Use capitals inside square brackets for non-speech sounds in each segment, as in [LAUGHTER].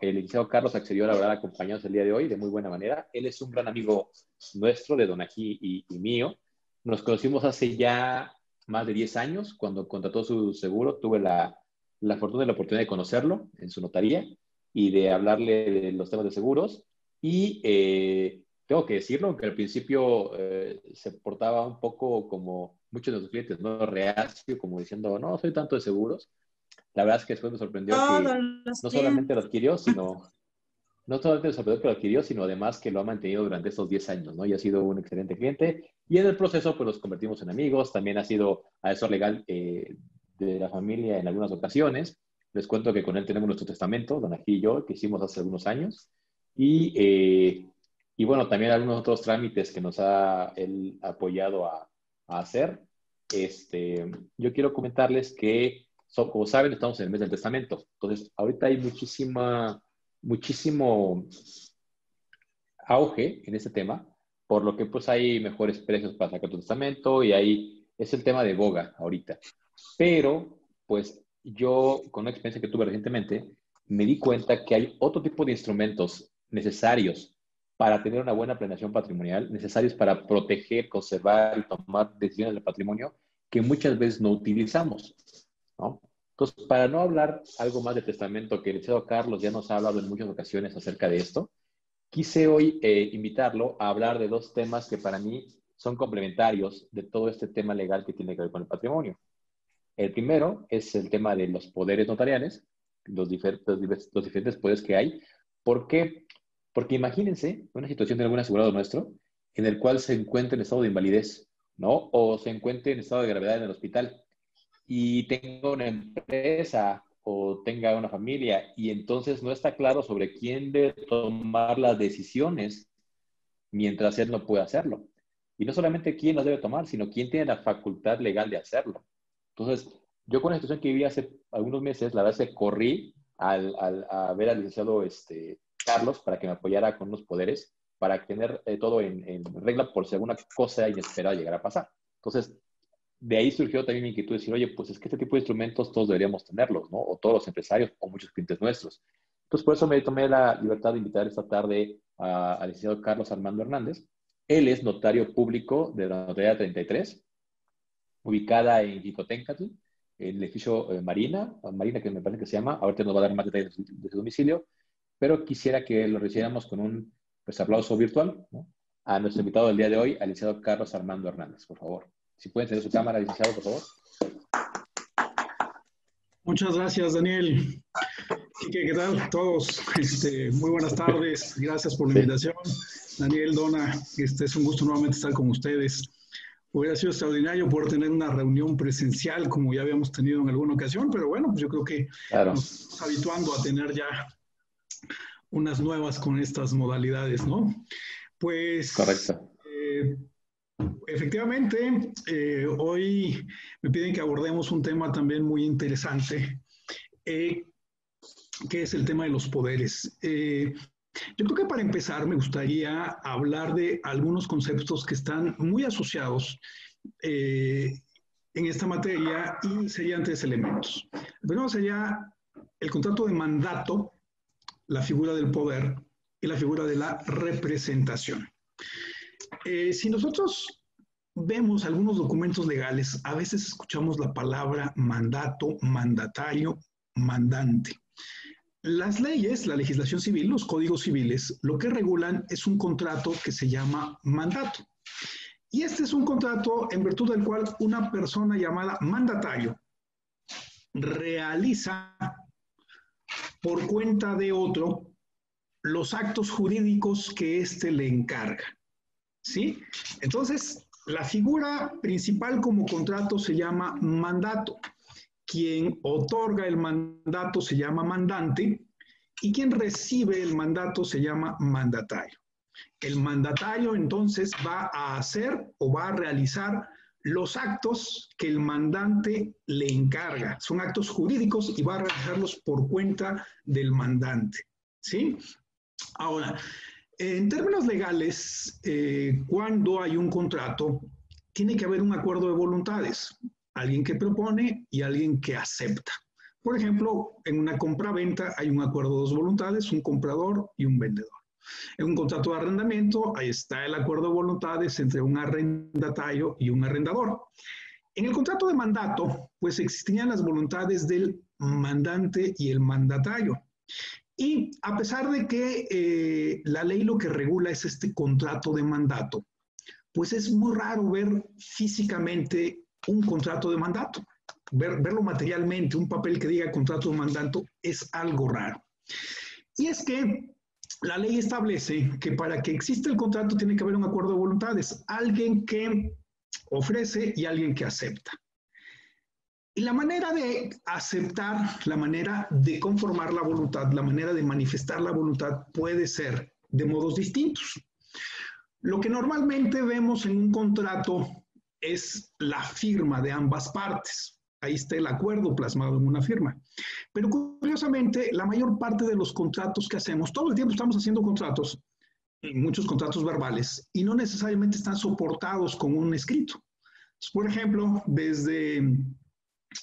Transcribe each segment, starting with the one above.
el licenciado Carlos accedió a la verdad a acompañarnos el día de hoy de muy buena manera. Él es un gran amigo nuestro, de Don Ají y, mío. Nos conocimos hace ya más de 10 años, cuando contrató su seguro, tuve la, la fortuna y la oportunidad de conocerlo en su notaría y de hablarle de los temas de seguros. Y eh, tengo que decirlo, que al principio eh, se portaba un poco como muchos de los clientes, ¿no? Reacio, como diciendo, no, soy tanto de seguros. La verdad es que después me sorprendió que no solamente lo adquirió, [LAUGHS] sino no solamente sorprendió que lo adquirió, sino además que lo ha mantenido durante estos 10 años, ¿no? Y ha sido un excelente cliente. Y en el proceso, pues los convertimos en amigos. También ha sido asesor legal eh, de la familia en algunas ocasiones. Les cuento que con él tenemos nuestro testamento, don Ají y yo, que hicimos hace algunos años. Y, eh, y bueno, también algunos otros trámites que nos ha él apoyado a, a hacer. Este, yo quiero comentarles que, como saben, estamos en el mes del testamento. Entonces, ahorita hay muchísima muchísimo auge en este tema, por lo que pues hay mejores precios para sacar tu testamento y ahí es el tema de boga ahorita. Pero pues yo con una experiencia que tuve recientemente me di cuenta que hay otro tipo de instrumentos necesarios para tener una buena planeación patrimonial, necesarios para proteger, conservar y tomar decisiones del patrimonio que muchas veces no utilizamos. ¿No? Entonces, para no hablar algo más de testamento, que el licenciado Carlos ya nos ha hablado en muchas ocasiones acerca de esto, quise hoy eh, invitarlo a hablar de dos temas que para mí son complementarios de todo este tema legal que tiene que ver con el patrimonio. El primero es el tema de los poderes notariales, los, diferentes, los diferentes poderes que hay. ¿Por qué? Porque imagínense una situación de algún asegurado nuestro en el cual se encuentra en estado de invalidez, ¿no? O se encuentre en estado de gravedad en el hospital y tenga una empresa o tenga una familia y entonces no está claro sobre quién debe tomar las decisiones mientras él no puede hacerlo. Y no solamente quién las debe tomar, sino quién tiene la facultad legal de hacerlo. Entonces, yo con la situación que viví hace algunos meses, la verdad es que corrí al, al, a ver al licenciado este, Carlos para que me apoyara con los poderes, para tener eh, todo en, en, regla por si alguna cosa inesperada llegara a pasar. Entonces, de ahí surgió también mi inquietud de decir, oye, pues es que este tipo de instrumentos todos deberíamos tenerlos, ¿no? O todos los empresarios o muchos clientes nuestros. Entonces, por eso me tomé la libertad de invitar esta tarde al licenciado Carlos Armando Hernández. Él es notario público de la Notaría 33, ubicada en Jicotencatl, en el edificio eh, Marina, Marina que me parece que se llama, ahorita nos va a dar más detalles de su domicilio, pero quisiera que lo recibiéramos con un pues, aplauso virtual ¿no? a nuestro invitado del día de hoy, al licenciado Carlos Armando Hernández, por favor. Si pueden tener su cámara, licenciado, por favor. Muchas gracias, Daniel. ¿Qué tal todos? Este, muy buenas tardes. Gracias por la invitación. Daniel, Dona, este, es un gusto nuevamente estar con ustedes. Hubiera sido extraordinario poder tener una reunión presencial como ya habíamos tenido en alguna ocasión, pero bueno, pues yo creo que claro. nos estamos habituando a tener ya unas nuevas con estas modalidades, ¿no? Pues Correcto. Eh, Efectivamente, eh, hoy me piden que abordemos un tema también muy interesante, eh, que es el tema de los poderes. Eh, yo creo que para empezar me gustaría hablar de algunos conceptos que están muy asociados en esta materia y serían tres elementos. El primero sería el contrato de mandato, la figura del poder y la figura de la representación. Eh, si nosotros vemos algunos documentos legales, a veces escuchamos la palabra mandato, mandatario, mandante. Las leyes, la legislación civil, los códigos civiles, lo que regulan es un contrato que se llama mandato. Y este es un contrato en virtud del cual una persona llamada mandatario realiza por cuenta de otro los actos jurídicos que éste le encarga. ¿Sí? Entonces, la figura principal como contrato se llama mandato. Quien otorga el mandato se llama mandante y quien recibe el mandato se llama mandatario. El mandatario entonces va a hacer o va a realizar los actos que el mandante le encarga. Son actos jurídicos y va a realizarlos por cuenta del mandante. ¿Sí? Ahora, en términos legales, eh, cuando hay un contrato, tiene que haber un acuerdo de voluntades, alguien que propone y alguien que acepta. Por ejemplo, en una compra-venta hay un acuerdo de dos voluntades, un comprador y un vendedor. En un contrato de arrendamiento, ahí está el acuerdo de voluntades entre un arrendatario y un arrendador. En el contrato de mandato, pues existían las voluntades del mandante y el mandatario. Y a pesar de que eh, la ley lo que regula es este contrato de mandato, pues es muy raro ver físicamente un contrato de mandato. verlo materialmente, un papel que diga contrato de mandato, es algo raro. Y es que la ley establece que para que exista el contrato tiene que haber un acuerdo de voluntades, alguien que ofrece y alguien que acepta. Y la manera de aceptar, la manera de conformar la voluntad, la manera de manifestar la voluntad puede ser de modos distintos. Lo que normalmente vemos en un contrato es la firma de ambas partes. Ahí está el acuerdo plasmado en una firma. Pero curiosamente, la mayor parte de los contratos que hacemos, todo el tiempo estamos haciendo contratos, muchos contratos verbales, y no necesariamente están soportados con un escrito. Por ejemplo, desde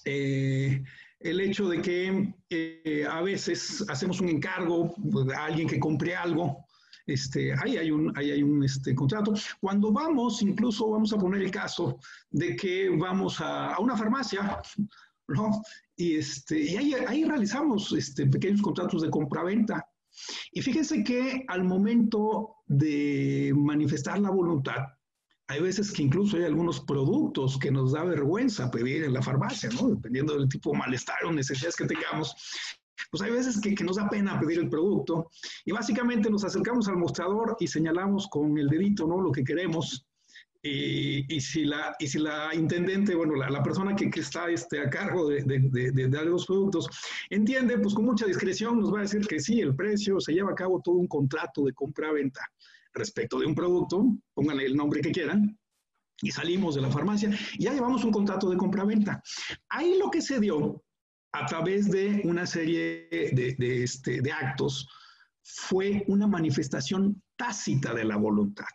eh, el hecho de que eh, a veces hacemos un encargo a alguien que compre algo, este, ahí hay un, ahí hay un este, contrato. Cuando vamos, incluso vamos a poner el caso de que vamos a, a una farmacia, ¿no? Y, este, y ahí, ahí realizamos este, pequeños contratos de compra-venta. Y fíjense que al momento de manifestar la voluntad, hay veces que incluso hay algunos productos que nos da vergüenza pedir en la farmacia, ¿no? Dependiendo del tipo de malestar o necesidades que tengamos pues hay veces que, nos da pena pedir el producto y básicamente nos acercamos al mostrador y señalamos con el dedito, ¿no? Lo que queremos. Y, si, la, y si la intendente, bueno, la, persona que, está este, a cargo de, de, dar los productos, entiende, pues con mucha discreción nos va a decir que sí, el precio, se lleva a cabo todo un contrato de compra-venta respecto de un producto, pónganle el nombre que quieran, y salimos de la farmacia y ya llevamos un contrato de compra-venta. Ahí lo que se dio a través de una serie de, este, de actos, fue una manifestación tácita de la voluntad.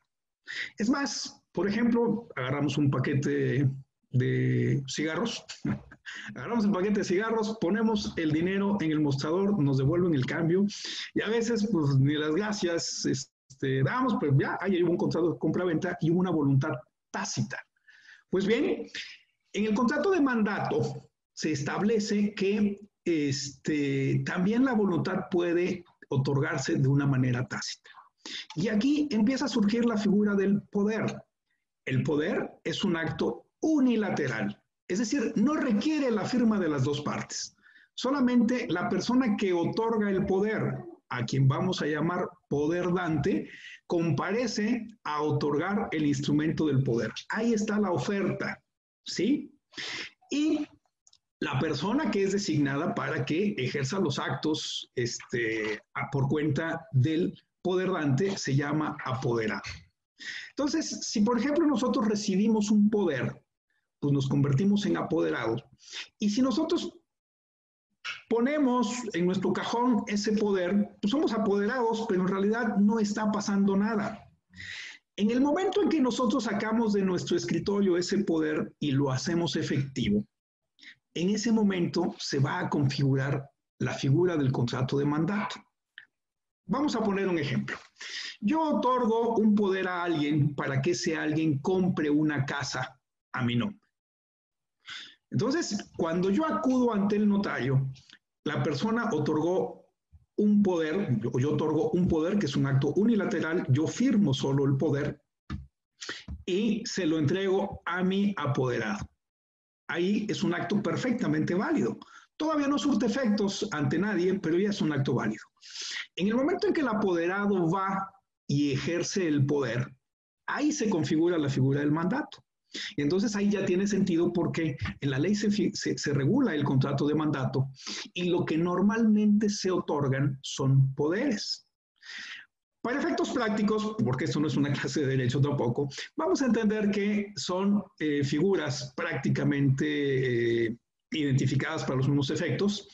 Es más, por ejemplo, agarramos un paquete de cigarros, [LAUGHS] agarramos un paquete de cigarros, ponemos el dinero en el mostrador, nos devuelven el cambio y a veces pues ni las gracias este, damos, pero ya hay un contrato de compra-venta y una voluntad tácita. Pues bien, en el contrato de mandato se establece que este, también la voluntad puede otorgarse de una manera tácita. Y aquí empieza a surgir la figura del poder. El poder es un acto unilateral, es decir, no requiere la firma de las dos partes. Solamente la persona que otorga el poder, a quien vamos a llamar poder dante, comparece a otorgar el instrumento del poder. Ahí está la oferta, ¿sí? Y la persona que es designada para que ejerza los actos este, por cuenta del poder dante se llama apoderado. Entonces, si por ejemplo nosotros recibimos un poder, pues nos convertimos en apoderados. Y si nosotros ponemos en nuestro cajón ese poder, pues somos apoderados, pero en realidad no está pasando nada. En el momento en que nosotros sacamos de nuestro escritorio ese poder y lo hacemos efectivo, en ese momento se va a configurar la figura del contrato de mandato. Vamos a poner un ejemplo. Yo otorgo un poder a alguien para que ese alguien compre una casa a mi nombre. Entonces, cuando yo acudo ante el notario, la persona otorgó un poder, yo, yo otorgo un poder que es un acto unilateral, yo firmo solo el poder y se lo entrego a mi apoderado ahí es un acto perfectamente válido. Todavía no surte efectos ante nadie, pero ya es un acto válido. En el momento en que el apoderado va y ejerce el poder, ahí se configura la figura del mandato. Y entonces ahí ya tiene sentido porque en la ley se, se, regula el contrato de mandato y lo que normalmente se otorgan son poderes. Para efectos prácticos, porque esto no es una clase de derecho tampoco, vamos a entender que son eh, figuras prácticamente eh, identificadas para los mismos efectos.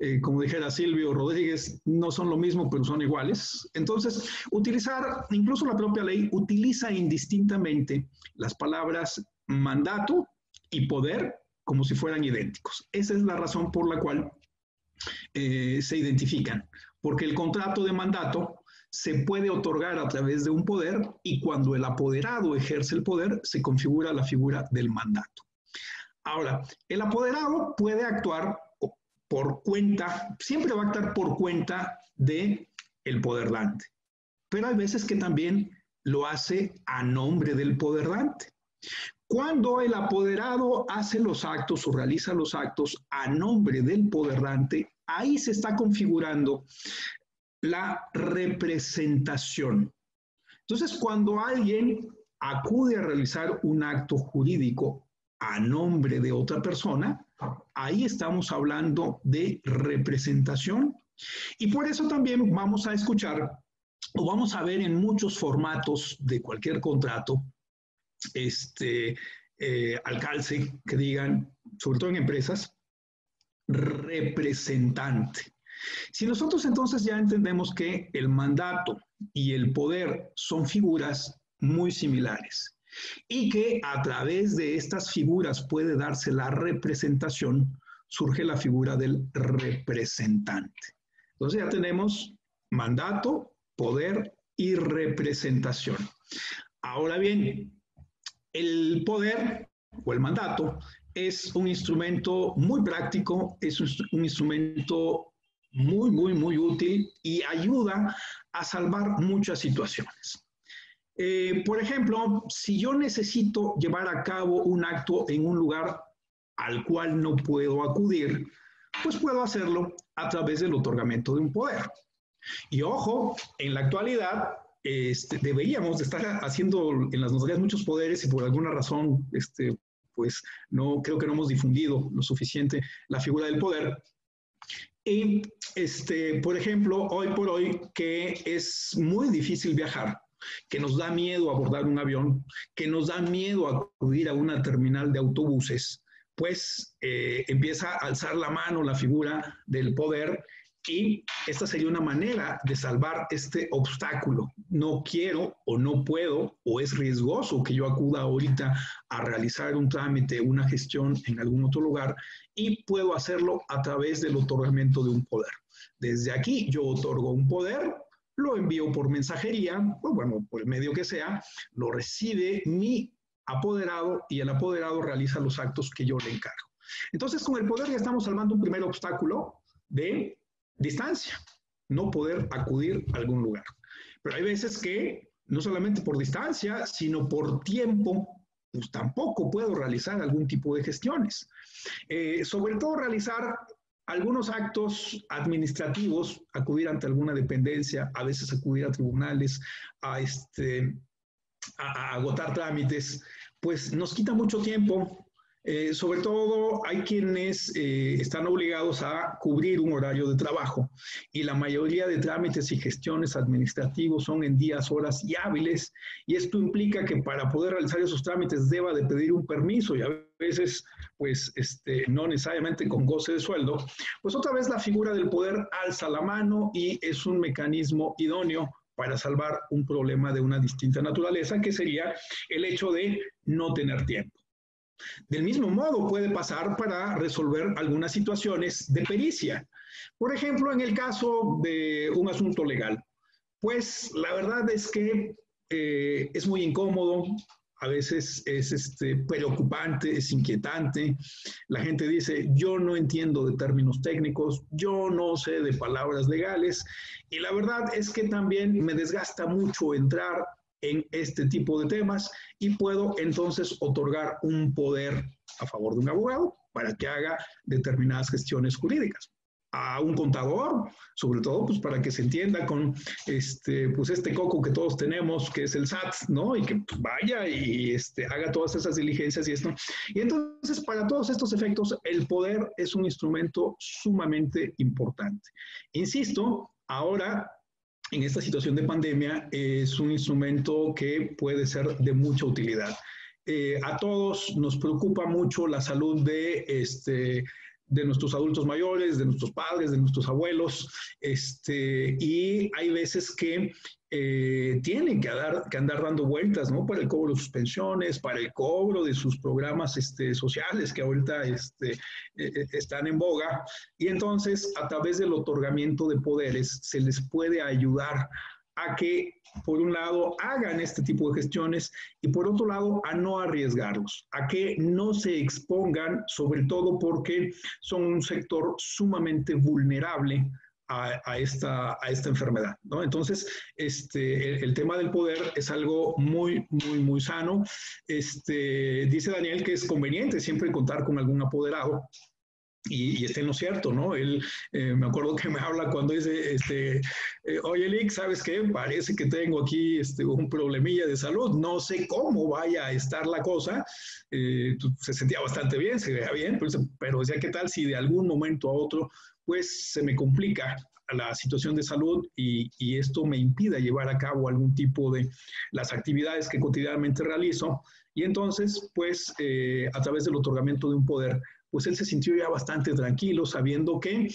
Eh, como dijera Silvio Rodríguez, no son lo mismo, pero son iguales. Entonces, utilizar, incluso la propia ley utiliza indistintamente las palabras mandato y poder como si fueran idénticos. Esa es la razón por la cual eh, se identifican, porque el contrato de mandato se puede otorgar a través de un poder y cuando el apoderado ejerce el poder se configura la figura del mandato. Ahora, el apoderado puede actuar por cuenta, siempre va a actuar por cuenta de el poder dante, pero hay veces que también lo hace a nombre del poder dante. Cuando el apoderado hace los actos o realiza los actos a nombre del poder dante, ahí se está configurando la representación. Entonces, cuando alguien acude a realizar un acto jurídico a nombre de otra persona, ahí estamos hablando de representación. Y por eso también vamos a escuchar o vamos a ver en muchos formatos de cualquier contrato, este, eh, que digan, sobre todo en empresas, representante. Si nosotros entonces ya entendemos que el mandato y el poder son figuras muy similares y que a través de estas figuras puede darse la representación, surge la figura del representante. Entonces ya tenemos mandato, poder y representación. Ahora bien, el poder o el mandato es un instrumento muy práctico, es un instrumento muy, muy, muy útil y ayuda a salvar muchas situaciones. Eh, por ejemplo, si yo necesito llevar a cabo un acto en un lugar al cual no puedo acudir, pues puedo hacerlo a través del otorgamiento de un poder. Y ojo, en la actualidad este, deberíamos estar haciendo en las notarías muchos poderes y por alguna razón, este, pues no creo que no hemos difundido lo suficiente la figura del poder. Y, este, por ejemplo, hoy por hoy que es muy difícil viajar, que nos da miedo abordar un avión, que nos da miedo acudir a una terminal de autobuses, pues eh, empieza a alzar la mano la figura del poder y esta sería una manera de salvar este obstáculo. No quiero o no puedo o es riesgoso que yo acuda ahorita a realizar un trámite, una gestión en algún otro lugar y puedo hacerlo a través del otorgamiento de un poder. Desde aquí yo otorgo un poder, lo envío por mensajería, pues bueno, por el medio que sea, lo recibe mi apoderado y el apoderado realiza los actos que yo le encargo. Entonces, con el poder ya estamos salvando un primer obstáculo de distancia, no poder acudir a algún lugar. Pero hay veces que no solamente por distancia, sino por tiempo, pues tampoco puedo realizar algún tipo de gestiones. Eh, sobre todo realizar algunos actos administrativos, acudir ante alguna dependencia, a veces acudir a tribunales, a, este, a agotar trámites, pues nos quita mucho tiempo, eh, sobre todo hay quienes eh, están obligados a cubrir un horario de trabajo y la mayoría de trámites y gestiones administrativos son en días, horas y hábiles y esto implica que para poder realizar esos trámites deba de pedir un permiso y a veces pues este, no necesariamente con goce de sueldo, pues otra vez la figura del poder alza la mano y es un mecanismo idóneo para salvar un problema de una distinta naturaleza, que sería el hecho de no tener tiempo. Del mismo modo puede pasar para resolver algunas situaciones de pericia. Por ejemplo, en el caso de un asunto legal, pues la verdad es que eh, es muy incómodo, a veces es este, preocupante, es inquietante. La gente dice, yo no entiendo de términos técnicos, yo no sé de palabras legales. Y la verdad es que también me desgasta mucho entrar en este tipo de temas y puedo entonces otorgar un poder a favor de un abogado para que haga determinadas gestiones jurídicas a un contador, sobre todo pues para que se entienda con este pues este coco que todos tenemos que es el SAT, ¿no? Y que pues, vaya y este haga todas esas diligencias y esto. Y entonces para todos estos efectos el poder es un instrumento sumamente importante. Insisto, ahora en esta situación de pandemia es un instrumento que puede ser de mucha utilidad. Eh, a todos nos preocupa mucho la salud de, este, de nuestros adultos mayores, de nuestros padres, de nuestros abuelos, este, y hay veces que eh, tienen que, que, andar dando vueltas, ¿no? Para el cobro de sus pensiones, para el cobro de sus programas este, sociales que ahorita este, eh, eh, están en boga. Y entonces, a través del otorgamiento de poderes, se les puede ayudar a que, por un lado, hagan este tipo de gestiones y por otro lado, a no arriesgarlos, a que no se expongan, sobre todo porque son un sector sumamente vulnerable a, esta, a esta enfermedad. ¿no? Entonces, este, el, tema del poder es algo muy, muy, muy sano. Este, dice Daniel que es conveniente siempre contar con algún apoderado. Y, está en lo cierto, ¿no? Él, eh, me acuerdo que me habla cuando dice, este, eh, oye, Lick, ¿sabes qué? Parece que tengo aquí este, un problemilla de salud, no sé cómo vaya a estar la cosa. Eh, se sentía bastante bien, se veía bien, pero, pero decía, ¿qué tal si de algún momento a otro pues se me complica la situación de salud y, esto me impide llevar a cabo algún tipo de las actividades que cotidianamente realizo. Y entonces, pues, eh, a través del otorgamiento de un poder, pues él se sintió ya bastante tranquilo, sabiendo que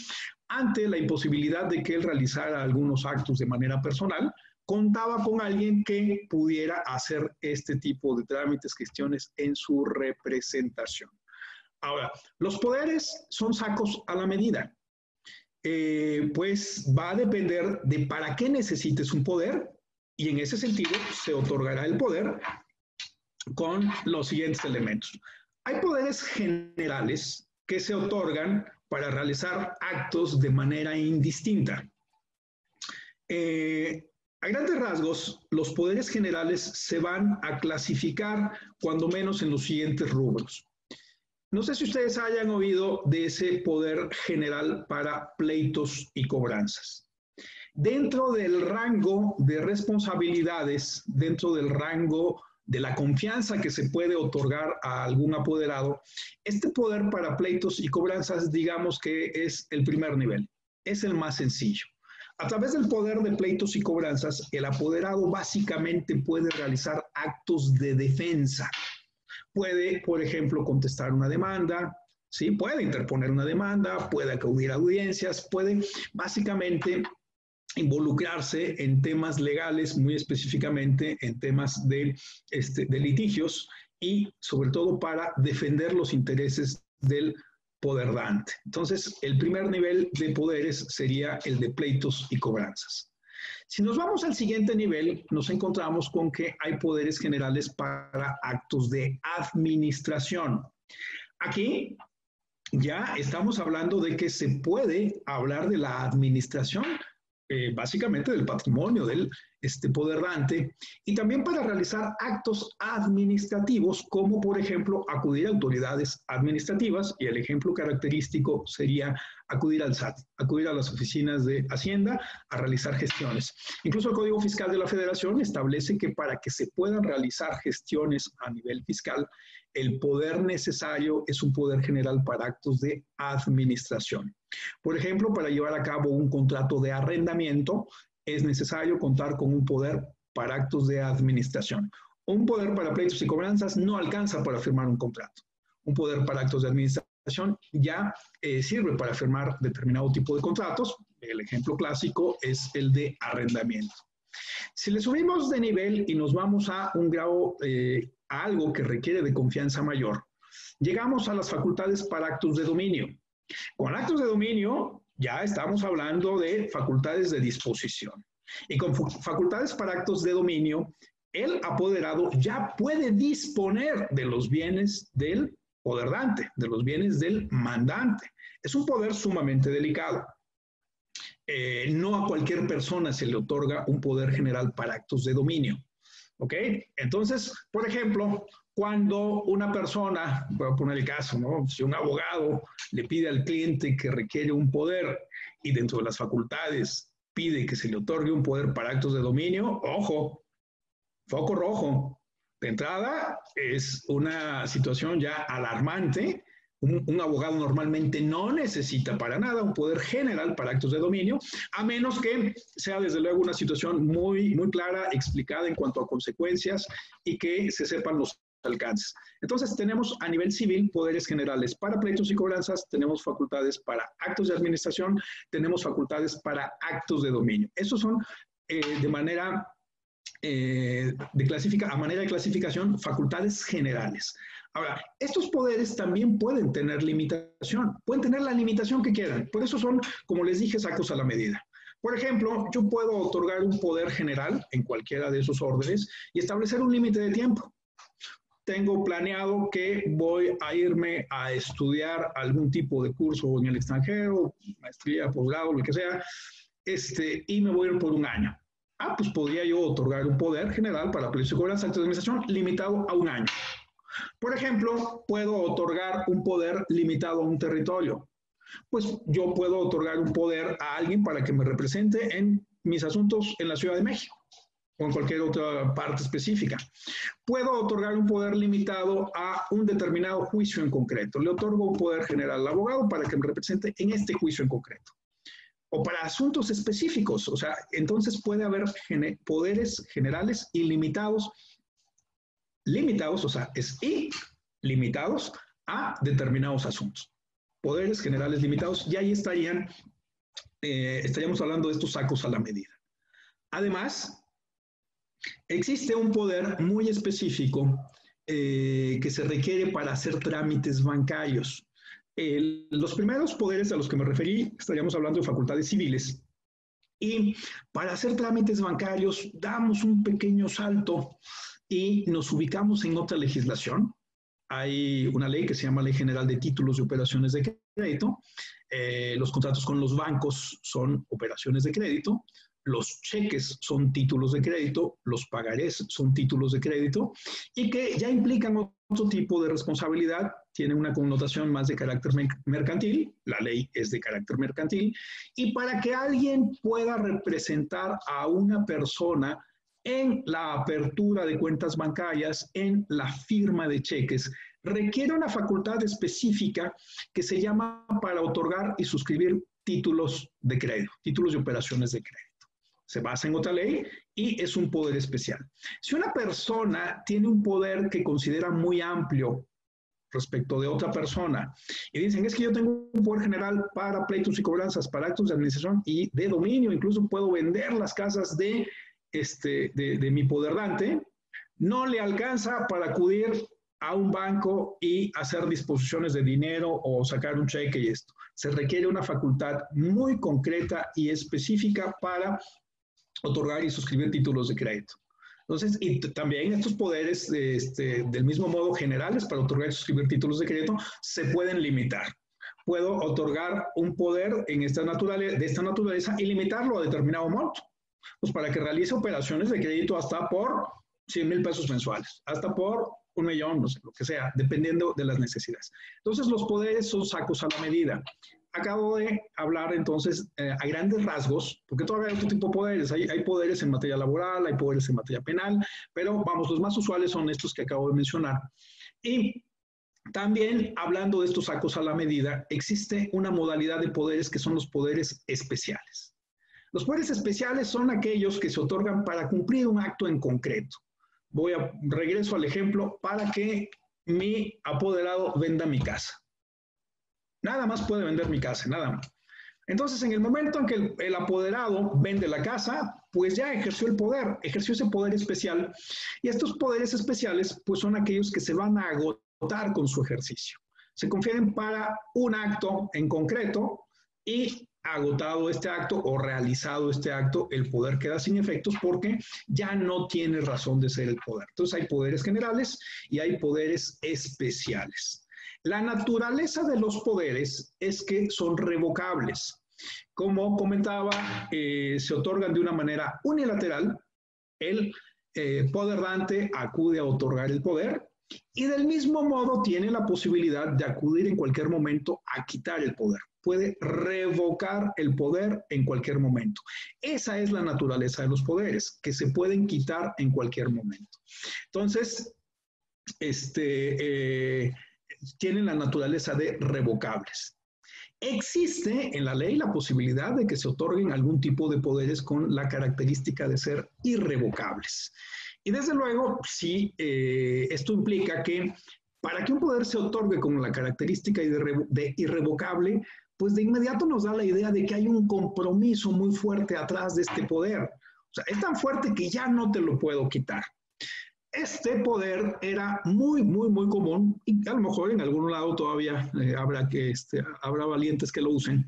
ante la imposibilidad de que él realizara algunos actos de manera personal, contaba con alguien que pudiera hacer este tipo de trámites, gestiones en su representación. Ahora, los poderes son sacos a la medida. Eh, pues va a depender de para qué necesites un poder y en ese sentido se otorgará el poder con los siguientes elementos. Hay poderes generales que se otorgan para realizar actos de manera indistinta. Eh, a grandes rasgos, los poderes generales se van a clasificar cuando menos en los siguientes rubros. No sé si ustedes hayan oído de ese poder general para pleitos y cobranzas. Dentro del rango de responsabilidades, dentro del rango de la confianza que se puede otorgar a algún apoderado, este poder para pleitos y cobranzas, digamos que es el primer nivel, es el más sencillo. A través del poder de pleitos y cobranzas, el apoderado básicamente puede realizar actos de defensa, puede, por ejemplo, contestar una demanda, ¿sí? Puede interponer una demanda, puede acudir a audiencias, puede básicamente involucrarse en temas legales, muy específicamente en temas de, este, de litigios y sobre todo para defender los intereses del poder dante. Entonces, el primer nivel de poderes sería el de pleitos y cobranzas. Si nos vamos al siguiente nivel, nos encontramos con que hay poderes generales para actos de administración. Aquí ya estamos hablando de que se puede hablar de la administración eh, básicamente del patrimonio del este, poder dante, y también para realizar actos administrativos, como por ejemplo acudir a autoridades administrativas, y el ejemplo característico sería acudir al SAT, acudir a las oficinas de Hacienda a realizar gestiones. Incluso el Código Fiscal de la Federación establece que para que se puedan realizar gestiones a nivel fiscal, el poder necesario es un poder general para actos de administración. Por ejemplo, para llevar a cabo un contrato de arrendamiento es necesario contar con un poder para actos de administración. Un poder para pleitos y cobranzas no alcanza para firmar un contrato. Un poder para actos de administración ya eh, sirve para firmar determinado tipo de contratos. El ejemplo clásico es el de arrendamiento. Si le subimos de nivel y nos vamos a un grado, eh, algo que requiere de confianza mayor, llegamos a las facultades para actos de dominio. Con actos de dominio ya estamos hablando de facultades de disposición. Y con facultades para actos de dominio, el apoderado ya puede disponer de los bienes del poderdante, de los bienes del mandante. Es un poder sumamente delicado. Eh, no a cualquier persona se le otorga un poder general para actos de dominio. ¿Ok? Entonces, por ejemplo, cuando una persona, voy a poner el caso, ¿no? Si un abogado le pide al cliente que requiere un poder y dentro de las facultades pide que se le otorgue un poder para actos de dominio, ojo, foco rojo. De entrada, es una situación ya alarmante un, abogado normalmente no necesita para nada un poder general para actos de dominio, a menos que sea desde luego una situación muy, muy clara, explicada en cuanto a consecuencias y que se sepan los alcances. Entonces tenemos a nivel civil poderes generales para pleitos y cobranzas, tenemos facultades para actos de administración, tenemos facultades para actos de dominio. Esos son eh, de manera eh, de clasifica, a manera de clasificación facultades generales. Ahora, estos poderes también pueden tener limitación, pueden tener la limitación que quieran. Por eso son, como les dije, sacos a la medida. Por ejemplo, yo puedo otorgar un poder general en cualquiera de esos órdenes y establecer un límite de tiempo. Tengo planeado que voy a irme a estudiar algún tipo de curso en el extranjero, maestría, posgrado, lo que sea, este, y me voy a ir por un año. Ah, pues podría yo otorgar un poder general para policía y cobranza de administración limitado a un año. Por ejemplo, puedo otorgar un poder limitado a un territorio pues yo puedo otorgar un poder a alguien para que me represente en mis asuntos en la Ciudad de México o en cualquier otra parte específica. Puedo otorgar un poder limitado a un determinado juicio en concreto. Le otorgo un poder general al abogado para que me represente en este juicio en concreto. O para asuntos específicos. O sea, entonces puede haber poderes generales ilimitados, limitados, o sea, es y limitados a determinados asuntos poderes generales limitados, y ahí estarían, eh, estaríamos hablando de estos sacos a la medida. Además, existe un poder muy específico eh, que se requiere para hacer trámites bancarios. los primeros poderes a los que me referí, estaríamos hablando de facultades civiles. Y para hacer trámites bancarios damos un pequeño salto y nos ubicamos en otra legislación, hay una ley que se llama Ley General de Títulos de Operaciones de Crédito. Eh, los contratos con los bancos son operaciones de crédito. Los cheques son títulos de crédito, los pagarés son títulos de crédito. Y que ya implican otro tipo de responsabilidad, tienen una connotación más de carácter mercantil, la ley es de carácter mercantil, y para que alguien pueda representar a una persona en la apertura de cuentas bancarias, en la firma de cheques, requiere una facultad específica que se llama para otorgar y suscribir títulos de crédito, títulos de operaciones de crédito. Se basa en otra ley y es un poder especial. Si una persona tiene un poder que considera muy amplio respecto de otra persona y dicen, es que yo tengo un poder general para pleitos y cobranzas, para actos de administración y de dominio, incluso puedo vender las casas de este, de, mi poder dante, no le alcanza para acudir a un banco y hacer disposiciones de dinero o sacar un cheque y esto. Se requiere una facultad muy concreta y específica para otorgar y suscribir títulos de crédito. Entonces, y también estos poderes, este, del mismo modo generales para otorgar y suscribir títulos de crédito, se pueden limitar. Puedo otorgar un poder en esta naturaleza, de esta naturaleza y limitarlo a determinado monto pues para que realice operaciones de crédito hasta por 100 mil pesos mensuales, hasta por un millón, no sé, lo que sea, dependiendo de las necesidades. Entonces, los poderes son sacos a la medida. Acabo de hablar entonces eh, a grandes rasgos, porque todavía hay otro tipo de poderes. Hay, hay poderes en materia laboral, hay poderes en materia penal, pero vamos, los más usuales son estos que acabo de mencionar. Y también, hablando de estos sacos a la medida, existe una modalidad de poderes que son los poderes especiales. Los poderes especiales son aquellos que se otorgan para cumplir un acto en concreto. Voy a regreso al ejemplo para que mi apoderado venda mi casa. Nada más puede vender mi casa, nada más. Entonces, en el momento en que el, apoderado vende la casa, pues ya ejerció el poder, ejerció ese poder especial. Y estos poderes especiales, pues son aquellos que se van a agotar con su ejercicio. Se confieren para un acto en concreto y agotado este acto o realizado este acto, el poder queda sin efectos porque ya no tiene razón de ser el poder. Entonces hay poderes generales y hay poderes especiales. La naturaleza de los poderes es que son revocables. Como comentaba, eh, se otorgan de una manera unilateral. El eh, poder dante acude a otorgar el poder y del mismo modo tiene la posibilidad de acudir en cualquier momento a quitar el poder puede revocar el poder en cualquier momento. Esa es la naturaleza de los poderes, que se pueden quitar en cualquier momento. Entonces, este, eh, tienen la naturaleza de revocables. Existe en la ley la posibilidad de que se otorguen algún tipo de poderes con la característica de ser irrevocables. Y desde luego, sí, eh, esto implica que para que un poder se otorgue como la característica de irrevocable, pues de inmediato nos da la idea de que hay un compromiso muy fuerte atrás de este poder. O sea, es tan fuerte que ya no te lo puedo quitar. Este poder era muy, muy, muy común y a lo mejor en algún lado todavía eh, habrá, que, este, habrá valientes que lo usen.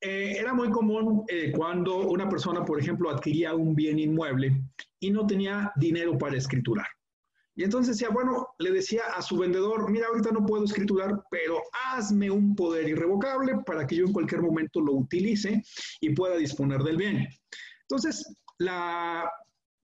Eh, era muy común eh, cuando una persona, por ejemplo, adquiría un bien inmueble y no tenía dinero para escriturar. Y entonces decía, bueno, le decía a su vendedor, mira, ahorita no puedo escriturar, pero hazme un poder irrevocable para que yo en cualquier momento lo utilice y pueda disponer del bien. Entonces, la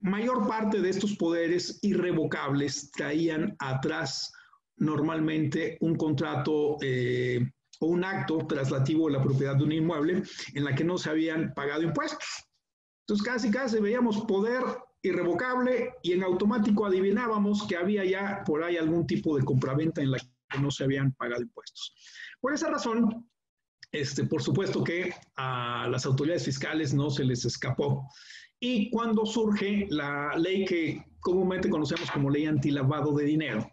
mayor parte de estos poderes irrevocables traían atrás normalmente un contrato eh, o un acto traslativo de la propiedad de un inmueble en la que no se habían pagado impuestos. Entonces casi casi veíamos poder irrevocable y en automático adivinábamos que había ya por ahí algún tipo de compraventa en la que no se habían pagado impuestos. Por esa razón, este, por supuesto que a las autoridades fiscales no se les escapó y cuando surge la ley que comúnmente conocemos como ley antilavado de dinero,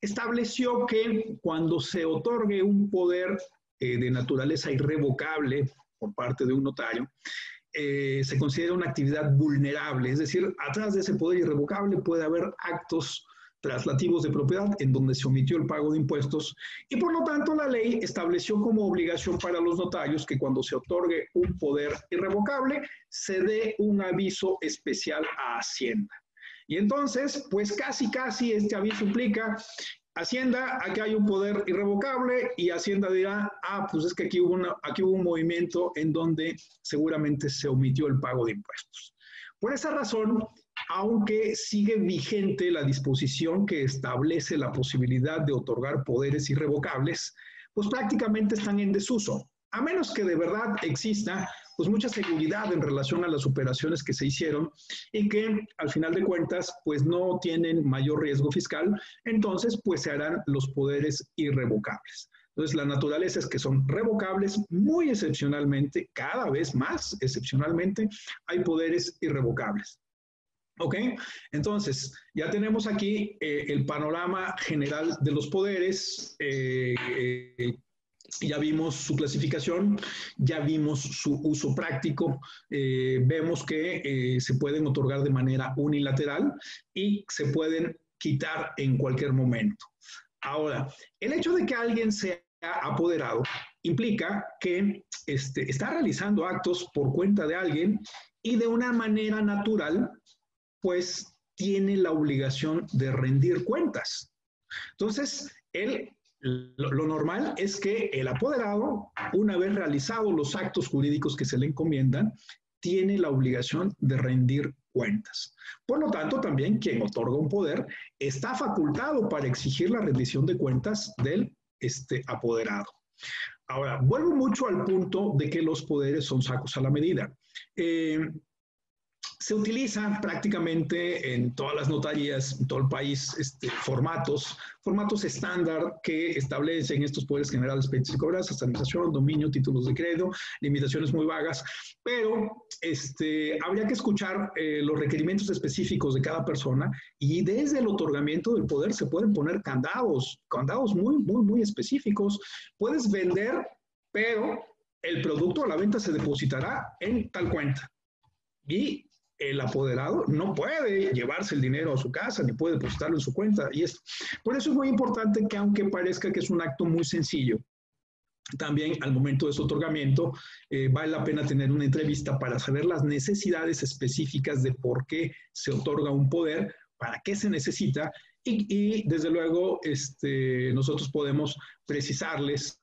estableció que cuando se otorgue un poder eh, de naturaleza irrevocable por parte de un notario, eh, se considera una actividad vulnerable, es decir, atrás de ese poder irrevocable puede haber actos traslativos de propiedad en donde se omitió el pago de impuestos y por lo tanto la ley estableció como obligación para los notarios que cuando se otorgue un poder irrevocable se dé un aviso especial a Hacienda. Y entonces, pues casi, casi este aviso implica, Hacienda, aquí hay un poder irrevocable y Hacienda dirá, ah, pues es que aquí hubo, un movimiento en donde seguramente se omitió el pago de impuestos. Por esa razón, aunque sigue vigente la disposición que establece la posibilidad de otorgar poderes irrevocables, pues prácticamente están en desuso, a menos que de verdad exista pues mucha seguridad en relación a las operaciones que se hicieron y que al final de cuentas pues no tienen mayor riesgo fiscal, entonces pues se harán los poderes irrevocables. Entonces, la naturaleza es que son revocables muy excepcionalmente, cada vez más excepcionalmente, hay poderes irrevocables. ¿Ok? Entonces, ya tenemos aquí eh, el panorama general de los poderes. Eh, eh, ya vimos su clasificación, ya vimos su uso práctico, vemos que se pueden otorgar de manera unilateral y se pueden quitar en cualquier momento. Ahora, el hecho de que alguien sea apoderado implica que este, está realizando actos por cuenta de alguien y de una manera natural pues tiene la obligación de rendir cuentas. Entonces, él, lo, normal es que el apoderado, una vez realizados los actos jurídicos que se le encomiendan, tiene la obligación de rendir cuentas. Por lo tanto, también quien otorga un poder está facultado para exigir la rendición de cuentas del este, apoderado. Ahora, vuelvo mucho al punto de que los poderes son sacos a la medida. Eh, se utiliza prácticamente en todas las notarías, en todo el país, este, formatos, formatos estándar que establecen estos poderes generales, pedidos y cobranzas, administración, dominio, títulos de crédito, limitaciones muy vagas, pero este, habría que escuchar eh, los requerimientos específicos de cada persona y desde el otorgamiento del poder se pueden poner candados, candados muy, muy, muy específicos. Puedes vender, pero el producto a la venta se depositará en tal cuenta. Y el apoderado no puede llevarse el dinero a su casa ni puede depositarlo en su cuenta. Y es, por eso es muy importante que aunque parezca que es un acto muy sencillo, también al momento de su otorgamiento eh, vale la pena tener una entrevista para saber las necesidades específicas de por qué se otorga un poder, para qué se necesita y, desde luego este, nosotros podemos precisarles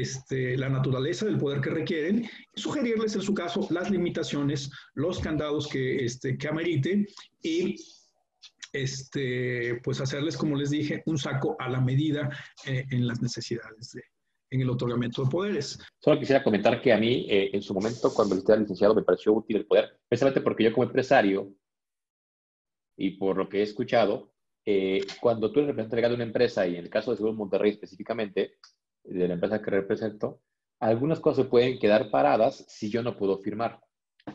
este, la naturaleza del poder que requieren y sugerirles en su caso las limitaciones, los candados que, este, que amerite y este, pues hacerles, como les dije, un saco a la medida eh, en las necesidades de, en el otorgamiento de poderes. Solo quisiera comentar que a mí, eh, en su momento, cuando estaba licenciado, me pareció útil el poder, precisamente porque yo como empresario, y por lo que he escuchado, eh, cuando tú eres representante legal de una empresa, y en el caso de Seguro Monterrey específicamente, de la empresa que represento, algunas cosas pueden quedar paradas si yo no puedo firmar.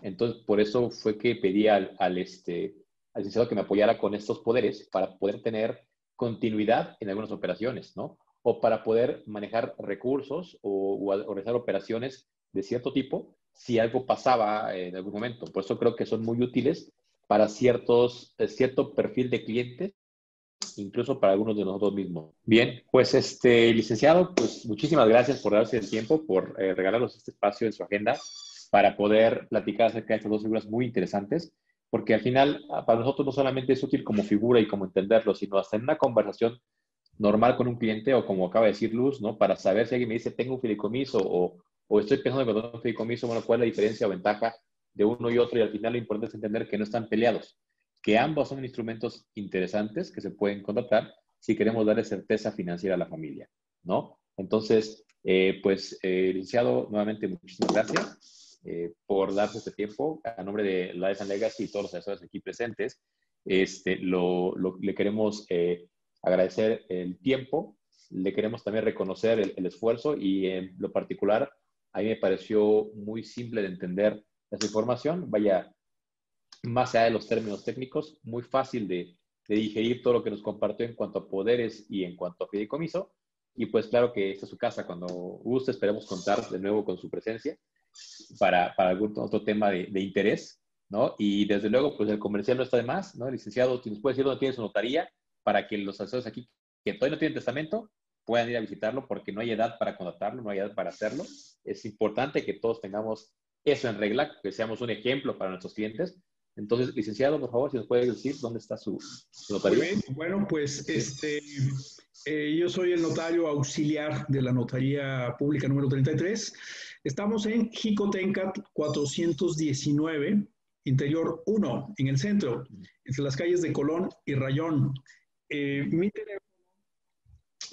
Entonces, por eso fue que pedí al, al, este, al licenciado que me apoyara con estos poderes para poder tener continuidad en algunas operaciones, ¿no? O para poder manejar recursos o, o realizar operaciones de cierto tipo si algo pasaba en algún momento. Por eso creo que son muy útiles para ciertos, cierto perfil de clientes, incluso para algunos de nosotros mismos. Bien, pues este licenciado, pues muchísimas gracias por darse el tiempo, por eh, regalarnos este espacio en su agenda para poder platicar acerca de estas dos figuras muy interesantes, porque al final ah, para nosotros no solamente es útil como figura y como entenderlo, sino hasta en una conversación normal con un cliente o como acaba de decir Luz, ¿no? Para saber si alguien me dice tengo un fideicomiso o, o estoy pensando en un fideicomiso, bueno, cuál es la diferencia o ventaja de uno y otro y al final lo importante es entender que no están peleados, que ambos son instrumentos interesantes que se pueden contratar si queremos darle certeza financiera a la familia, ¿no? Entonces, eh, pues, eh, nuevamente muchísimas gracias. Eh, por darse este tiempo. A nombre de Life and Legacy y todos los asesores aquí presentes, este, lo, le queremos eh, agradecer el tiempo, le queremos también reconocer el, esfuerzo y en lo particular, a mí me pareció muy simple de entender esa información. Vaya, más allá de los términos técnicos, muy fácil de, de digerir todo lo que nos compartió en cuanto a poderes y en cuanto a fideicomiso. Y pues claro que esta es su casa. Cuando guste, esperemos contar de nuevo con su presencia para, para algún otro tema de, de, interés, ¿no? Y desde luego, pues el comercial no está de más, ¿no? Licenciado, si nos puede decir dónde tiene su notaría para que los asesores aquí que todavía no tienen testamento puedan ir a visitarlo porque no hay edad para contratarlo, no hay edad para hacerlo. Es importante que todos tengamos eso en regla, que seamos un ejemplo para nuestros clientes. Entonces, licenciado, por favor, si nos puede decir dónde está su, notaría. Bueno, pues este, eh, yo soy el notario auxiliar de la Notaría Pública número 33. Estamos en Jicotencat 419, interior 1, en el centro, entre las calles de Colón y Rayón. Eh, mi teléfono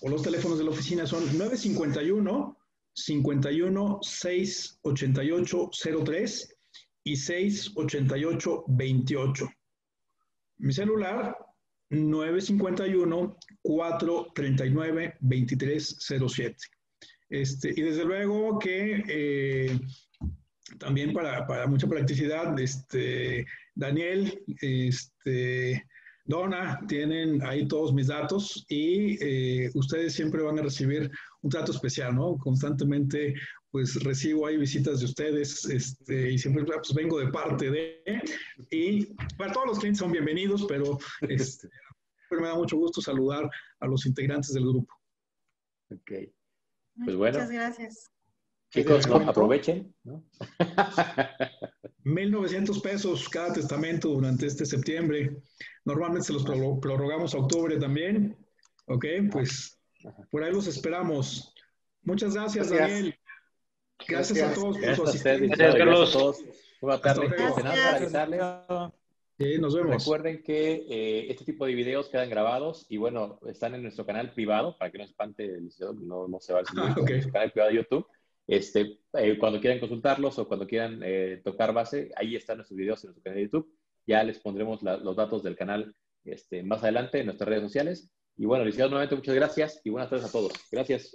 o los teléfonos de la oficina son 951 51 688 03 y 688 28. Mi celular 951 439 2307. Este, y desde luego que eh, también para, para, mucha practicidad, este, Daniel, este, Donna, tienen ahí todos mis datos y eh, ustedes siempre van a recibir un trato especial, ¿no? Constantemente, pues recibo ahí visitas de ustedes este, y siempre pues, vengo de parte de, y para todos los clientes son bienvenidos, pero este, [LAUGHS] me da mucho gusto saludar a los integrantes del grupo. Ok. Pues bueno. Muchas gracias. Chicos, aprovechen. ¿no? 1.900 pesos cada testamento durante este septiembre. Normalmente se los prorrogamos a octubre también. Ok, pues por ahí los esperamos. Muchas gracias, Daniel. Gracias, a todos por su asistencia. Gracias, Carlos. Buenas tardes. Sí, nos vemos. Recuerden que eh, este tipo de videos quedan grabados y bueno, están en nuestro canal privado para que no espante, no, no se va a ah, okay. en nuestro canal privado de YouTube. Este, eh, cuando quieran consultarlos o cuando quieran eh, tocar base, ahí están nuestros videos en nuestro canal de YouTube. Ya les pondremos la, los datos del canal este, más adelante en nuestras redes sociales. Y bueno, licenciado, nuevamente muchas gracias y buenas tardes a todos. Gracias.